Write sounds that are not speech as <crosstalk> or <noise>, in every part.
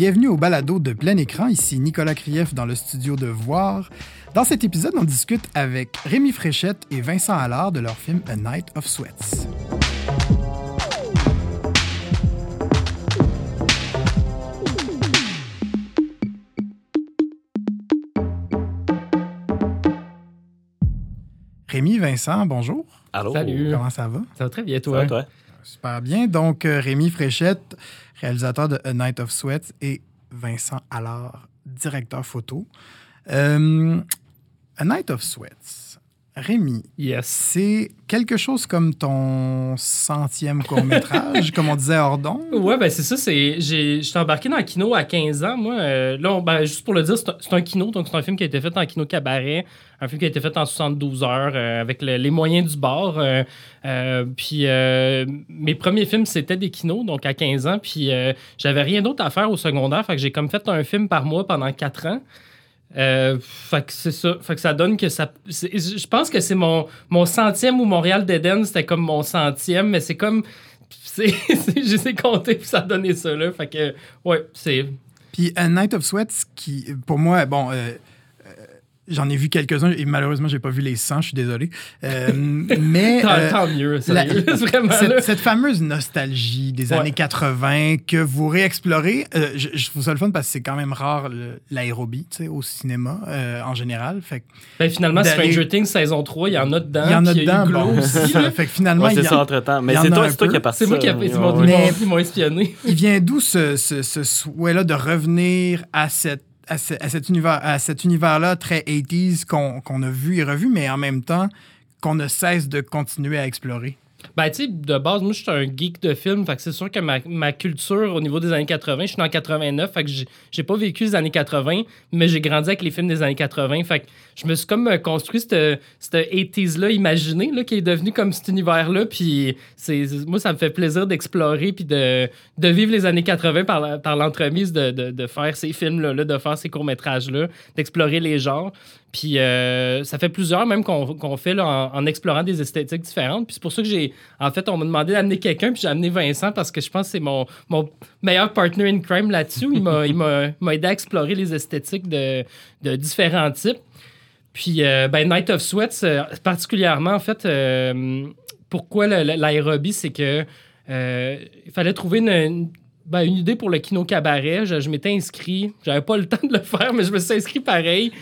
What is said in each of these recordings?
Bienvenue au balado de plein écran. Ici Nicolas Krief dans le studio de Voir. Dans cet épisode, on discute avec Rémi Fréchette et Vincent Allard de leur film A Night of Sweats. Rémi, Vincent, bonjour. Allô? Salut. Comment ça va? Ça va très bien, Ça toi. va, toi? Super bien. Donc, euh, Rémi Fréchette, réalisateur de A Night of Sweats, et Vincent Allard, directeur photo. Euh, A Night of Sweats. Rémi, Yes. c'est quelque chose comme ton centième court-métrage, <laughs> comme on disait à Ordon. Ouais, ben c'est ça. J'étais embarqué dans le kino à 15 ans. Moi, euh, là, on- ben, juste pour le dire, c'est un, kino. Donc, c'est un film qui a été fait en kino cabaret. Un film qui a été fait en 72 heures euh, avec le- les moyens du bord. euh, puis, mes premiers films, c'était des kinos, donc à 15 ans. Puis, euh, j'avais rien d'autre à faire au secondaire. Fait que j'ai comme fait un film par mois pendant 4 ans. Euh, fait que c'est ça. Fait que ça donne que ça. Je pense que c'est mon, mon centième ou Montréal d'Eden, c'était comme mon centième, mais c'est comme. <laughs> Je sais compter, puis ça a donné ça, là. Fait que, ouais, c'est. Puis A Night of Sweats, qui, pour moi, bon, euh, euh, j'en ai vu quelques-uns et malheureusement, j'ai pas vu les 100, je suis désolé. Euh, <laughs> mais. Tant, euh, tant mieux, la- <laughs> vraiment, cette, cette fameuse nostalgie des Ouais. années 80 que vous réexplorez, euh, je, je trouve ça le fun parce que c'est quand même rare l'aérobie tu sais, au cinéma euh, en général. Fait que Ben, finalement, Stranger Things saison 3, il y en a dedans. il y en a dedans, bon, aussi, <laughs> ça fait que finalement, Ouais, il, c'est y ça en- entre-temps. Mais c'est toi, toi qui as parti C'est moi qui ai Mais- ils m'ont espionné. il vient d'où ce, ce, ce souhait-là de revenir à cette à, à cet univers-là très 80s qu'on qu'on a vu et revu, mais en même temps qu'on ne cesse de continuer à explorer. Ben, tu de base, moi, je suis un geek de film. Fait que c'est sûr que ma, ma culture au niveau des années 80, je suis en 89. Fait que j'ai- pas vécu les années 80, mais j'ai grandi avec les films des années 80. Fait que je me suis comme euh, construit cette, cette 80s-là imaginé, là, qui est devenu comme cet univers-là. Puis moi, ça me fait plaisir d'explorer puis de, de vivre les années 80 par, par l'entremise de, de, de faire ces films-là, là, de faire ces courts-métrages-là, d'explorer les genres. Puis euh, ça fait plusieurs même qu'on fait là, en, explorant des esthétiques différentes. Puis c'est pour ça que j'ai. En fait, on m'a demandé d'amener quelqu'un, puis j'ai amené Vincent parce que je pense que c'est mon, mon meilleur partner in crime là-dessus. Il m'a aidé à explorer les esthétiques de, de différents types. Puis, euh, ben, Night of Sweats, euh, particulièrement, en fait, pourquoi l'aérobie, c'est que il fallait trouver une- ben, une idée pour le kino cabaret. Je, je m'étais inscrit. J'avais pas le <laughs> temps de le faire, mais je me suis inscrit pareil.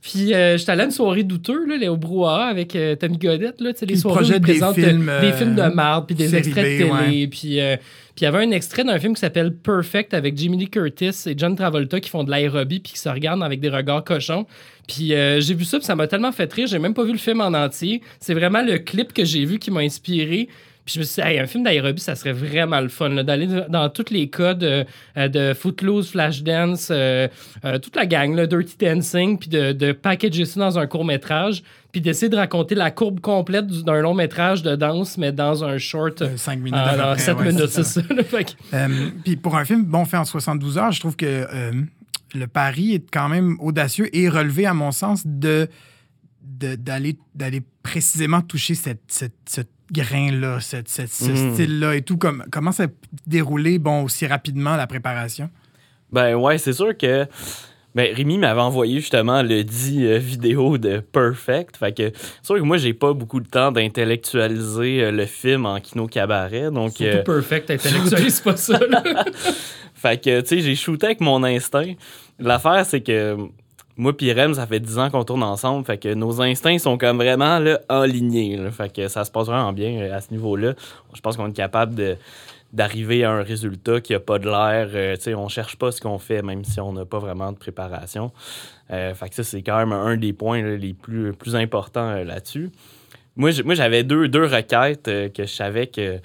Puis, euh, j'étais allé à une soirée douteux, là, là, au brouhaha, avec euh, Tommy Godette, là, tu sais, les soirées où des présentent, films, euh, des euh, films de marde, puis des extraits de télé. ouais. Puis, euh, puis il y avait un extrait d'un film qui s'appelle Perfect avec Jimmy Lee Curtis et John Travolta qui font de l'aérobie puis qui se regardent avec des regards cochons. Puis euh, j'ai vu ça, puis ça m'a tellement fait rire. J'ai même pas vu le film en entier. C'est vraiment le clip que j'ai vu qui m'a inspiré. Puis je me suis dit, Hey, un film d'aérobie, ça serait vraiment le fun, d'aller dans tous les codes euh, euh, de Footloose, Flashdance, euh, euh, toute la gang, là, Dirty Dancing, puis de, de packager ça dans un court-métrage, puis d'essayer de raconter la courbe complète du- d'un long-métrage de danse, mais dans un short. Euh, cinq minutes. Près, 7 ouais, minutes, c'est ça. Euh, Puis pour un film bon fait en 72 heures, je trouve que euh, le pari est quand même audacieux et relevé, à mon sens, de d'aller d'aller précisément toucher cette, cette- ce grain-là, cette- cette- ce Mhm. style-là et tout. Comme, comment ça déroulé bon, aussi rapidement la préparation? Ben ouais, c'est sûr que. Ben, Rémi m'avait envoyé justement le dit euh, vidéo de Perfect. Fait que c'est sûr que moi, j'ai pas beaucoup de temps d'intellectualiser euh, le film en kino cabaret. Donc, Surtout euh, perfect, <laughs> intellectualise pas ça. là. fait que, tu sais, j'ai shooté avec mon instinct. L'affaire, c'est que moi puis Rem, ça fait 10 ans qu'on tourne ensemble. Fait que nos instincts sont comme vraiment là, alignés. Fait que ça se passe vraiment bien euh, à ce niveau-là. Je pense qu'on est capable de d'arriver à un résultat qui a pas de l'air. Euh, sais, on cherche pas ce qu'on fait, même si on n'a pas vraiment de préparation. Euh, fait que ça, c'est quand même un des points les plus, plus importants euh, là-dessus. Moi, j'avais deux, deux requêtes que je savais que,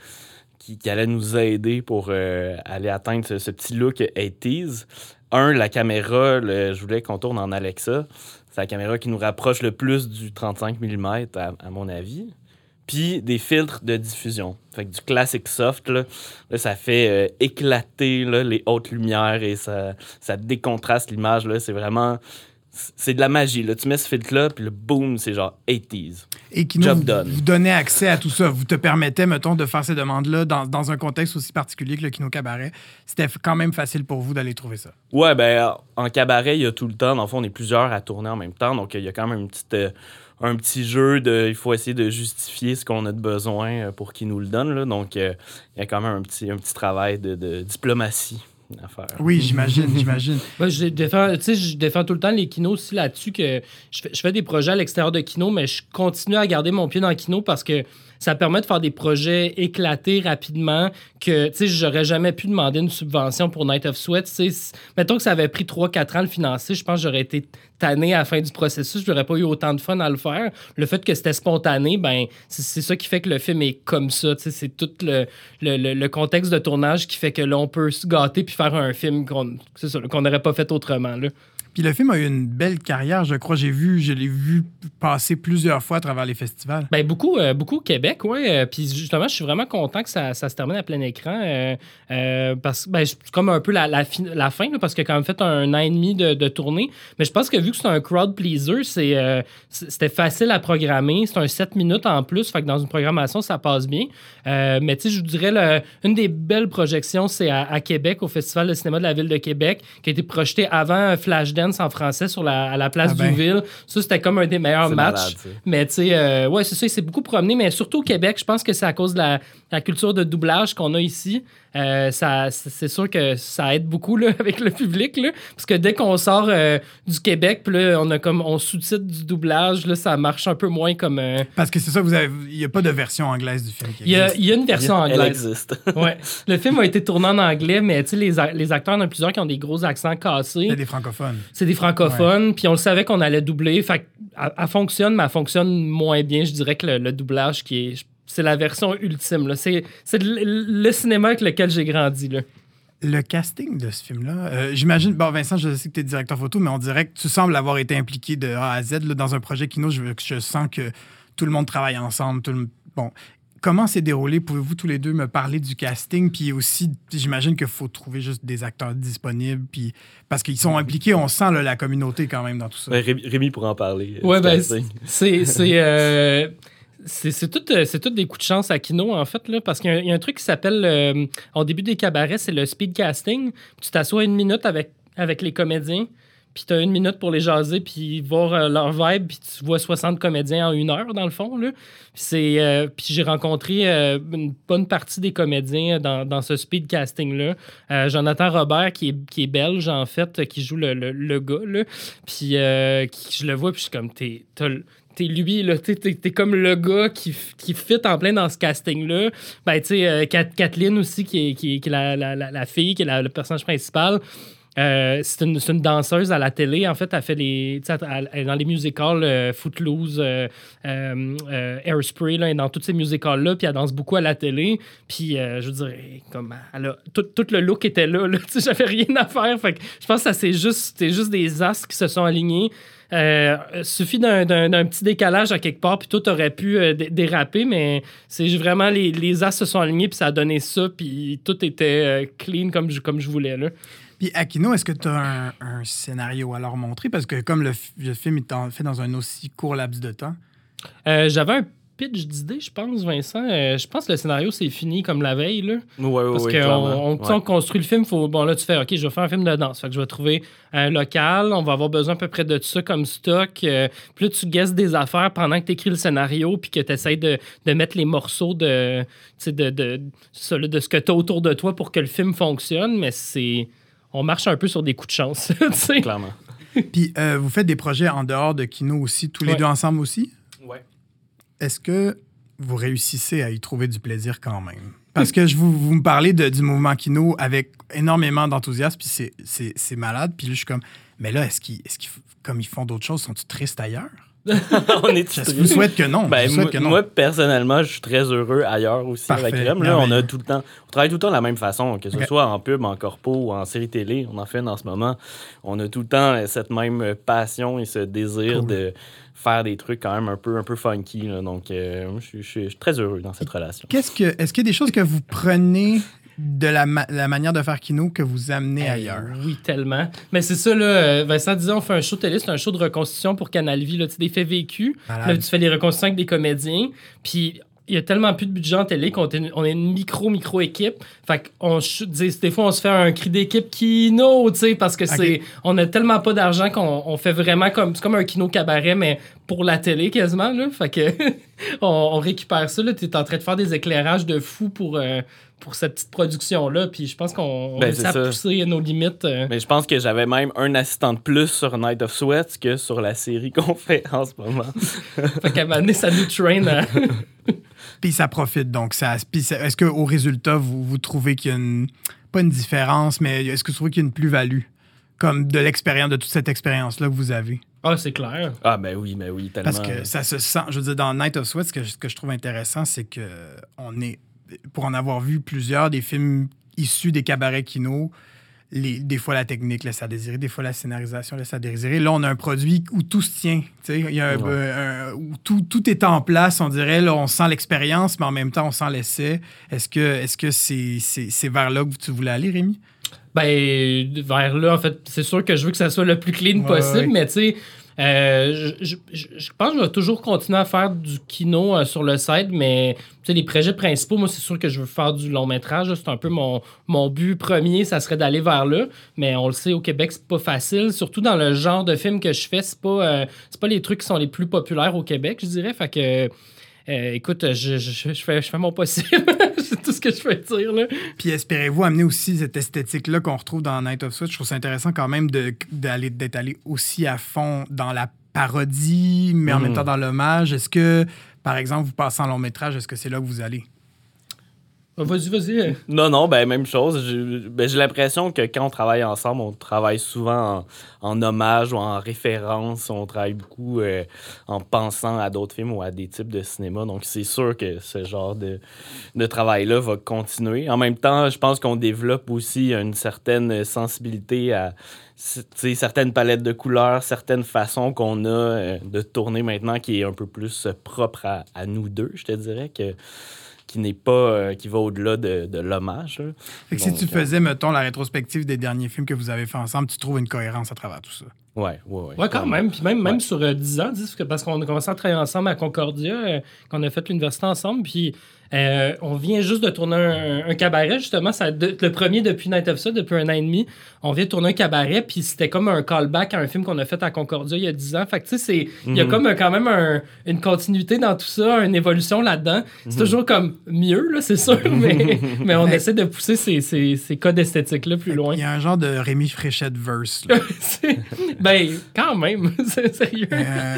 qui, allaient nous aider pour aller atteindre ce, ce petit look 80s. Un, la caméra, je voulais qu'on tourne en Alexa. C'est la caméra qui nous rapproche le plus du 35 mm, à, mon avis. Puis des filtres de diffusion. Fait que du classic soft, là, ça fait euh, éclater les hautes lumières et ça, ça décontraste l'image. C'est vraiment c'est de la magie. Là. Tu mets ce filtre-là, puis le boom, c'est genre 80s. Et qui nous Job done. vous donnait accès à tout ça. Vous te permettait, mettons, de faire ces demandes-là dans, dans un contexte aussi particulier que le Kino Cabaret. C'était quand même facile pour vous d'aller trouver ça. Ouais, ben, en cabaret, il y a tout le temps. Dans le fond, on est plusieurs à tourner en même temps. Donc, il y a quand même une petite, euh, un petit jeu de. Il faut essayer de justifier ce qu'on a de besoin euh, pour qu'ils nous le donnent. Là. Donc, euh, il y a quand même un petit, un petit travail de, de diplomatie à faire. Oui, j'imagine, <laughs> j'imagine. Moi, je défends, tu sais, je défends tout le temps les kinos aussi là-dessus que je fais, je fais des projets à l'extérieur de kino, mais je continue à garder mon pied dans le kino parce que ça permet de faire des projets éclatés rapidement que, tu sais, j'aurais jamais pu demander une subvention pour Night of Sweat. Mettons que ça avait pris 3-4 ans de financer, je pense que j'aurais été tanné à la fin du processus, je n'aurais pas eu autant de fun à le faire. Le fait que c'était spontané, ben, c'est ça qui fait que le film est comme ça. tu sais, C'est tout le, le, le- contexte de tournage qui fait que là, on peut se gâter puis faire un film qu'on n'aurait pas fait autrement. Là. Puis le film a eu une belle carrière, je crois. J'ai vu, je l'ai vu passer plusieurs fois à travers les festivals. Ben, beaucoup, euh, beaucoup au Québec, oui. puis justement, je suis vraiment content que ça, ça se termine à plein écran. euh, euh, parce que ben, c'est comme un peu la, la, fin, parce a quand même fait un an et demi de, tournée. Mais je pense que vu que c'est un crowd pleaser, c'est, euh, c'était facile à programmer. C'est un 7 minutes en plus. Fait que dans une programmation, ça passe bien. Euh, mais tu sais, je vous dirais, une des belles projections, c'est à, Québec, au Festival de cinéma de la ville de Québec, qui a été projeté avant Flashdance en français sur la, à la place Ah ben. du ville. Ça, c'était comme un des meilleurs matchs. malade. Mais tu sais, euh, ouais, c'est ça, il s'est beaucoup promené, mais surtout au Québec, je pense que c'est à cause de la, la culture de doublage qu'on a ici. Euh, ça, c'est c'est sûr que ça aide beaucoup là, <laughs> avec le public, là, parce que dès qu'on sort euh, du Québec, puis là, on a comme on sous-titre du doublage, là, ça marche un peu moins comme. euh, Parce que c'est ça, vous avez, il n'y a pas de version anglaise du film qui Il y, a, existe. il y a une version Elle anglaise. existe. <laughs> Ouais. Le film a été tourné en anglais, mais tu sais, les, a- les acteurs, il y en a plusieurs qui ont des gros accents cassés. A des francophones. C'est des francophones, puis on le savait qu'on allait doubler. Fait que, elle, elle fonctionne, mais elle fonctionne moins bien, je dirais, que le, le doublage qui est. C'est la version ultime. là. C'est c'est le, le cinéma avec lequel j'ai grandi. Là. Le casting de ce film-là, euh, j'imagine, bon, Vincent, je sais que tu es directeur photo, mais on dirait que tu sembles avoir été impliqué de A à Z là, dans un projet Kino. Je, je sens que tout le monde travaille ensemble. Tout le- bon, comment s'est déroulé? Pouvez-vous tous les deux me parler du casting? Puis aussi, j'imagine qu'il faut trouver juste des acteurs disponibles. Puis, parce qu'ils sont impliqués, on sent là, la communauté quand même dans tout ça. Ben, Rémi, Rémi pourra en parler. euh, Ouais, du ben, c'est. C'est. euh, tout, euh, tout des coups de chance à Kino, en fait, là, parce qu'il y a un- truc qui s'appelle, euh, au début des cabarets, c'est le speed casting. Tu t'assois une minute avec, les comédiens, puis tu as une minute pour les jaser, puis voir euh, leur vibe, puis tu vois 60 comédiens en une heure, dans le fond. Là. Puis, euh, j'ai rencontré euh, une bonne partie des comédiens dans, ce speed casting-là. Euh, Jonathan Robert, qui est, belge, en fait, qui joue le, le, gars. Puis euh, je le vois, puis je suis comme, t'es, t'es lui, t'es, comme le gars qui, qui fit en plein dans ce casting-là. Ben, tu sais, euh, Kat- Kathleen aussi, qui est, qui est, la, la, la, fille, qui est le personnage principal. Euh, c'est une, une danseuse à la télé. En fait, elle fait les. est dans les musicals euh, Footloose, Airspray, là, elle est dans tous ces musicals-là, puis elle danse beaucoup à la télé. Puis, je veux dire, comme, elle a- tout, tout le look était là, là. <laughs> J'avais rien à faire. Fait que je pense que c'est juste, juste des astres qui se sont alignés. Euh, suffit d'un, petit décalage à quelque part, puis tout aurait pu euh, dé- déraper, mais c'est vraiment les, les as se sont alignés, puis ça a donné ça, puis tout était euh, clean comme je, comme je voulais. Là. Puis Aquino, est-ce que tu as un, un scénario à leur montrer? Parce que comme le, le film est en- fait dans un aussi court laps de temps, Euh, J'avais un pitch d'idée, je pense, Vincent. Euh, je pense que le scénario, c'est fini comme la veille. Là. Ouais, ouais, Parce ouais, qu'on on, construit le film, faut, bon là tu fais OK, je vais faire un film de danse. Fait que je vais trouver un local, on va avoir besoin à peu près de ça comme stock. euh, puis là, tu guesses des affaires pendant que tu écris le scénario, puis que tu essaies de, de mettre les morceaux de, tu sais, de, de, ça, là, de ce que tu as autour de toi pour que le film fonctionne, mais c'est. On marche un peu sur des coups de chance. <laughs> tu sais. Clairement. Puis euh, vous faites des projets en dehors de Kino aussi, tous les Ouais. deux ensemble aussi? Est-ce que vous réussissez à y trouver du plaisir quand même? Parce que je vous, me parlez du mouvement Kino avec énormément d'enthousiasme, puis c'est- malade. Puis là, je suis comme, mais là, est-ce qu'ils, est f- comme ils font d'autres choses, sont-ils tristes ailleurs? <laughs> on est Je vous souhaite que non. Ben, je vous souhaite moi, que non. moi, personnellement, je suis très heureux ailleurs aussi Parfait, avec Rem. Là, on a tout le temps, on travaille tout le temps de la même façon, que ce soit en pub, en corpo ou en série télé. On en fait en ce moment. On a tout le temps euh, cette même passion et ce désir Cool. de faire des trucs quand même un peu, un peu funky. là. Donc, euh, je, suis- je suis je suis très heureux dans cette relation. Qu'est-ce que, est-ce qu'il y a des choses que vous prenez de la, ma- la manière de faire kino que vous amenez Eh, ailleurs. Oui, tellement. Mais c'est ça, là. Vincent disait, on fait un show télé, c'est un show de reconstitution pour Canal Vie, là, des faits vécus. Là, tu fais les reconstitutions avec des comédiens. Puis il y a tellement plus de budget en télé qu'on est une, on est une micro, micro équipe. Fait qu'on des, fois, on se fait un cri d'équipe kino, tu sais, parce que c'est, on a tellement pas d'argent qu'on on fait vraiment comme, c'est comme un kino cabaret, mais pour la télé quasiment, là. Fait que <laughs> on, on récupère ça, là. T'es en train de faire des éclairages de fou pour, euh, pour cette petite production-là. Puis je pense qu'on on Ben, ça. pousser nos limites. euh. Mais je pense que j'avais même un assistant de plus sur Night of Sweat que sur la série <laughs> qu'on fait en ce moment. Fait qu'à un moment donné, ça nous train à... <laughs> Puis ça profite. Donc, ça, est-ce qu'au résultat, vous, vous trouvez qu'il y a une. Pas une différence, mais est-ce que vous trouvez qu'il y a une plus-value? Comme de l'expérience, de toute cette expérience-là que vous avez? Ah, c'est clair. Ah, ben oui, ben oui, tellement. Parce que ça se sent. Je veux dire, dans Night of Sweat, ce que, ce que je trouve intéressant, c'est que on est. Pour en avoir vu plusieurs des films issus des cabarets kino, les, des fois la technique laisse à désirer, des fois la scénarisation laisse à désirer. Là, on a un produit où tout se tient. y a un- Ouais. un- où tout, tout est en place, on dirait. Là, on sent l'expérience, mais en même temps, on sent l'essai. Est-ce que est-ce que c'est c'est c'est vers là que tu voulais aller, Rémi? Ben, vers là, en fait, c'est sûr que je veux que ça soit le plus clean Ouais, possible, ouais. mais tu sais, euh, je, pense que je vais toujours continuer à faire du kino euh, sur le site, mais les projets principaux, moi, c'est sûr que je veux faire du long métrage. C'est un peu mon, mon but premier, ça serait d'aller vers là. Mais on le sait, au Québec, c'est pas facile. Surtout dans le genre de film que je fais, c'est pas, euh, pas les trucs qui sont les plus populaires au Québec, je dirais. Euh, écoute, je, je- je fais, je fais mon possible. <laughs> c'est tout ce que je peux dire. Là. Puis espérez-vous amener aussi cette esthétique-là qu'on retrouve dans Night of Sweat. Je trouve ça intéressant quand même d'aller d'être allé aussi à fond dans la parodie, mais en Mhm. même temps dans l'hommage. Est-ce que, par exemple, vous passez en long métrage, est-ce que c'est là que vous allez? Ah, Vas-y, vas-y. Non, non, ben même chose. J'ai ben, j'ai l'impression que quand on travaille ensemble, on travaille souvent en, hommage ou en référence. On travaille beaucoup euh, en pensant à d'autres films ou à des types de cinéma. Donc, c'est sûr que ce genre de, de travail-là va continuer. En même temps, je pense qu'on développe aussi une certaine sensibilité à certaines palettes de couleurs, certaines façons qu'on a euh, de tourner maintenant qui est un peu plus propre à, à nous deux, je te dirais, que qui n'est pas euh, qui va au-delà de, de l'hommage. Fait que si tu euh, faisais, mettons, la rétrospective des derniers films que vous avez fait ensemble, tu trouves une cohérence à travers tout ça? Ouais, ouais, ouais. Ouais, quand même. Puis même, même Ouais. sur euh, 10 ans, parce qu'on a commencé à travailler ensemble à Concordia, euh, qu'on a fait l'université ensemble. Puis euh, on vient juste de tourner un, un cabaret, justement. Ça, de- le premier depuis Night of Sud, depuis un an et demi. On vient de tourner un cabaret, puis c'était comme un callback à un film qu'on a fait à Concordia il y a 10 ans. Fait que tu sais, c'est- il y a Mhm. comme euh, quand même un- une continuité dans tout ça, une évolution là-dedans. C'est toujours comme mieux, là, c'est sûr, <laughs> mais, mais on essaie de pousser ces, ces, ces codes esthétiques-là plus loin. Il y a un genre de Rémi Fréchette verse. là. <laughs> Ben, quand même, <laughs> c'est sérieux. Euh,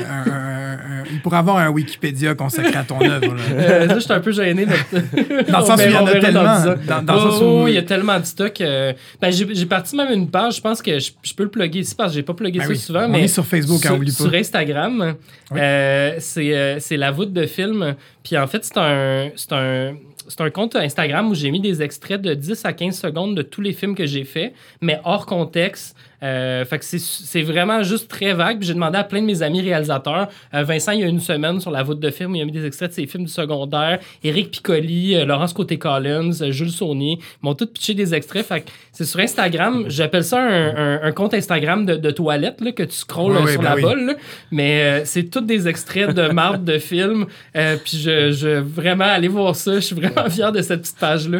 un- un- un- il pourrait avoir un Wikipédia consacré à ton œuvre. là. Euh, je suis un peu gêné. mais- Dans le sens où il y en a tellement. Dans, Oh, où. oh, il y a tellement de stock. euh, ben, j'ai parti même une page, je pense que je, je peux le plugger ici parce que j'ai pas plugué Ben ça oui, souvent. on mais est sur Facebook, hein, sur, oublie pas. sur Instagram, Oui. euh, c'est euh, c'est la voûte de film. Puis en fait, c'est un, c'est un, c'est un compte Instagram où j'ai mis des extraits de 10 à 15 secondes de tous les films que j'ai faits, mais hors contexte. Euh, fait que c'est- vraiment juste très vague. J'ai demandé à plein de mes amis réalisateurs. Euh, Vincent, il y a une semaine sur la voûte de film, il a mis des extraits de ses films du secondaire. Éric Piccoli, euh, Laurence Côté-Collins, Jules Saunier, m'ont tous pitché des extraits. Fait que c'est sur Instagram. J'appelle ça un, un- un compte Instagram de, de toilette là, que tu scrolles Oui, sur ben la oui. bolle. là. Mais c'est tous des extraits de marde de films. Puis je, je vraiment aller voir ça. Je suis vraiment fier de cette petite page-là.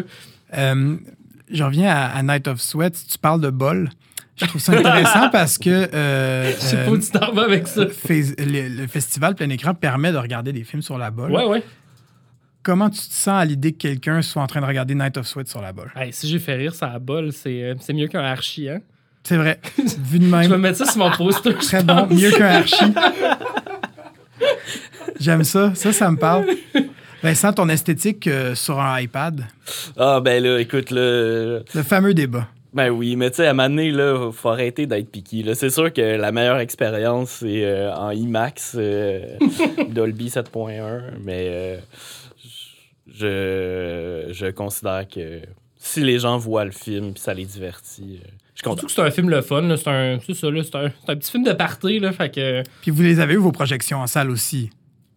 Euh, je reviens à, à Night of Sweat. Tu parles de bol. Je trouve ça intéressant parce que euh, Je sais pas euh, où tu t'en vas avec ça. fais- le, le festival plein écran permet de regarder des films sur la bolle. Ouais, ouais. Comment tu te sens à l'idée que quelqu'un soit en train de regarder Night of Sweat sur la bolle? Hey, si j'ai fait rire, ça à bol, c'est euh, c'est mieux qu'un archi, hein? C'est vrai. <laughs> Vu de Je vais même, mettre ça sur mon poster. très bon. Mieux qu'un archi. J'aime ça. Ça, ça me parle. Vincent, ton esthétique euh, sur un iPad, Ah, ben là, écoute, là. le fameux débat. Ben oui, mais tu sais, à un moment donné, là, faut arrêter d'être piqué. là. C'est sûr que la meilleure expérience, c'est euh, en IMAX, euh, <laughs> Dolby 7.1, mais euh, je, je considère que si les gens voient le film puis ça les divertit, euh, je content. Surtout que c'est un film le fun, c'est un, ça, là, c'est un, c'est un petit film de party, là, fait que... Puis vous les avez eu, vos projections en salle aussi?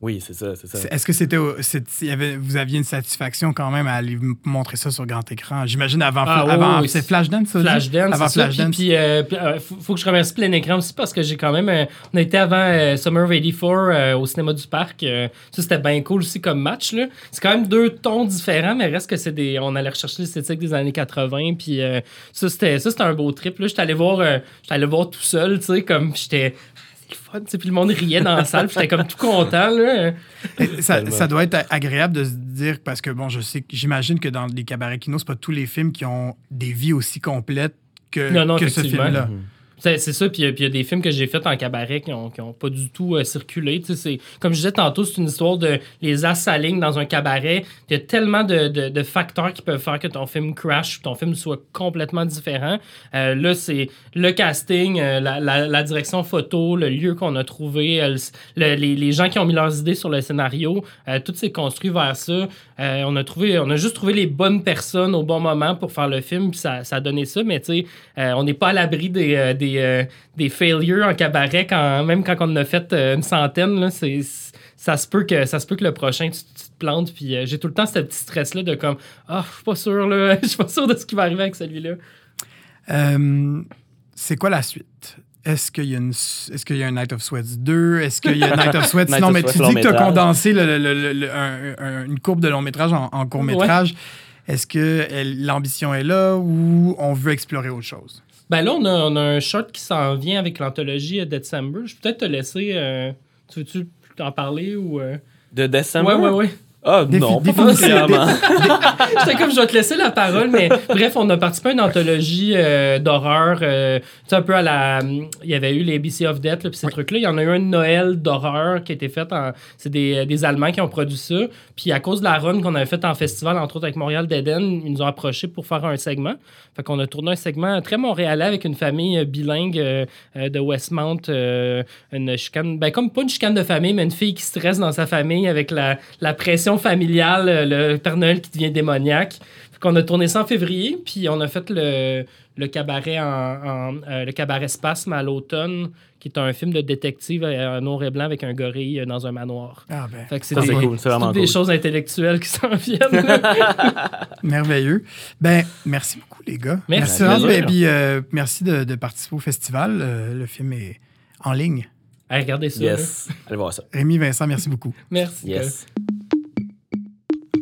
Oui, c'est ça, c'est ça. Est-ce que c'était, au- c'est- il y avait, vous aviez une satisfaction quand même à aller montrer ça sur grand écran? J'imagine avant, Ah, ouais, avant ouais, c'est Flashdance, ça? Flashdance, Avant. Flashdance. Puis, puis, euh, puis, euh, faut, faut que je remercie plein écran aussi parce que j'ai quand même. euh, on a été avant euh, Summer of 84 euh, au cinéma du parc. euh, ça, c'était bien cool aussi comme match. là. C'est quand même deux tons différents, mais reste que c'est des. On allait rechercher l'esthétique des années 80. Puis euh, ça, c'était ça, c'était un beau trip. là. J'étais allé voir, euh, j'étais allé voir tout seul, tu sais, comme j'étais. C'est fun, puis le monde riait dans la salle, puis j'étais comme tout content. Là. Ça, doit être agréable de se dire, parce que bon, je sais, que- j'imagine que dans les cabarets kino, c'est pas tous les films qui ont des vies aussi complètes que, Non, non, que ce film-là. Mhm. C'est c'est ça, puis euh, puis il y a des films que j'ai faits en cabaret qui ont, qui ont pas du tout euh, circulé. Comme je disais tantôt, c'est une histoire de les as s'alignent dans un cabaret. Il y a tellement de, de- facteurs qui peuvent faire que ton film crash ou ton film soit complètement différent. Euh, là, c'est le casting, euh, la, la- direction photo, le lieu qu'on a trouvé, le- les, les gens qui ont mis leurs idées sur le scénario. tout s'est construit vers ça. On, a trouvé, on a juste trouvé les bonnes personnes au bon moment pour faire le film, puis ça, ça a donné ça. Mais tu sais, on n'est pas à l'abri des, des, euh, des failures en cabaret, quand, même quand on en a fait euh, une centaine. Là, c'est, ça, se peut que, ça se peut que le prochain, tu, tu te plantes. Puis euh, j'ai tout le temps ce petit stress-là de comme, ah, je suis pas sûr, là, <laughs> je suis pas sûr de ce qui va arriver avec celui-là. C'est quoi la suite? Est-ce qu'il y, a une- est-ce qu'il y a un Night of Sweats 2? Est-ce qu'il y a Night of <laughs> Sweats? Night non, of mais Sweats tu dis que tu as condensé le- le- le- le- un- un- une courbe de long métrage en, en court métrage. Est-ce que l'ambition est là ou on veut explorer autre chose? Ben là, on a, on a un short qui s'en vient avec l'anthologie euh, December. Je peux peut-être te laisser. euh, tu veux-tu en parler ou. euh? De décembre? Ouais, ouais, ouais. Ah, Défi- non, pas particulièrement. <laughs> J'étais comme, je vais te laisser la parole, mais bref, on a participé à une anthologie euh, d'horreur. euh, tu sais, un peu à la. Il y avait eu les ABC of Death, puis ces trucs-là. Il y en a eu un Noël d'horreur qui a été fait en. C'est des, des Allemands qui ont produit ça. Puis à cause de la run qu'on avait faite en festival, entre autres avec Montréal d'Eden, ils nous ont approchés pour faire un segment. Fait qu'on a tourné un segment très montréalais avec une famille euh, bilingue euh, euh, de Westmount. euh, une chicane. Ben, comme pas une chicane de famille, mais une fille qui stresse dans sa famille avec la, la pression familiale, euh, le Père Noël qui devient démoniaque. Qu'on a tourné ça en février, puis on a fait le, le cabaret en, en- euh, le cabaret Spasme à l'automne, qui est un film de détective euh, en noir et blanc avec un gorille euh, dans un manoir. Ah ben, Fait que c'est des, cool, toutes des choses intellectuelles qui <laughs> s'en viennent. <laughs> merveilleux. Ben, merci beaucoup, les gars. Merci. Merci, euh, merci de, de participer au festival. Euh, le film est en ligne. Hey, regardez ça. Yes. Allez voir ça. Rémi Vincent, merci beaucoup. Merci. Yes.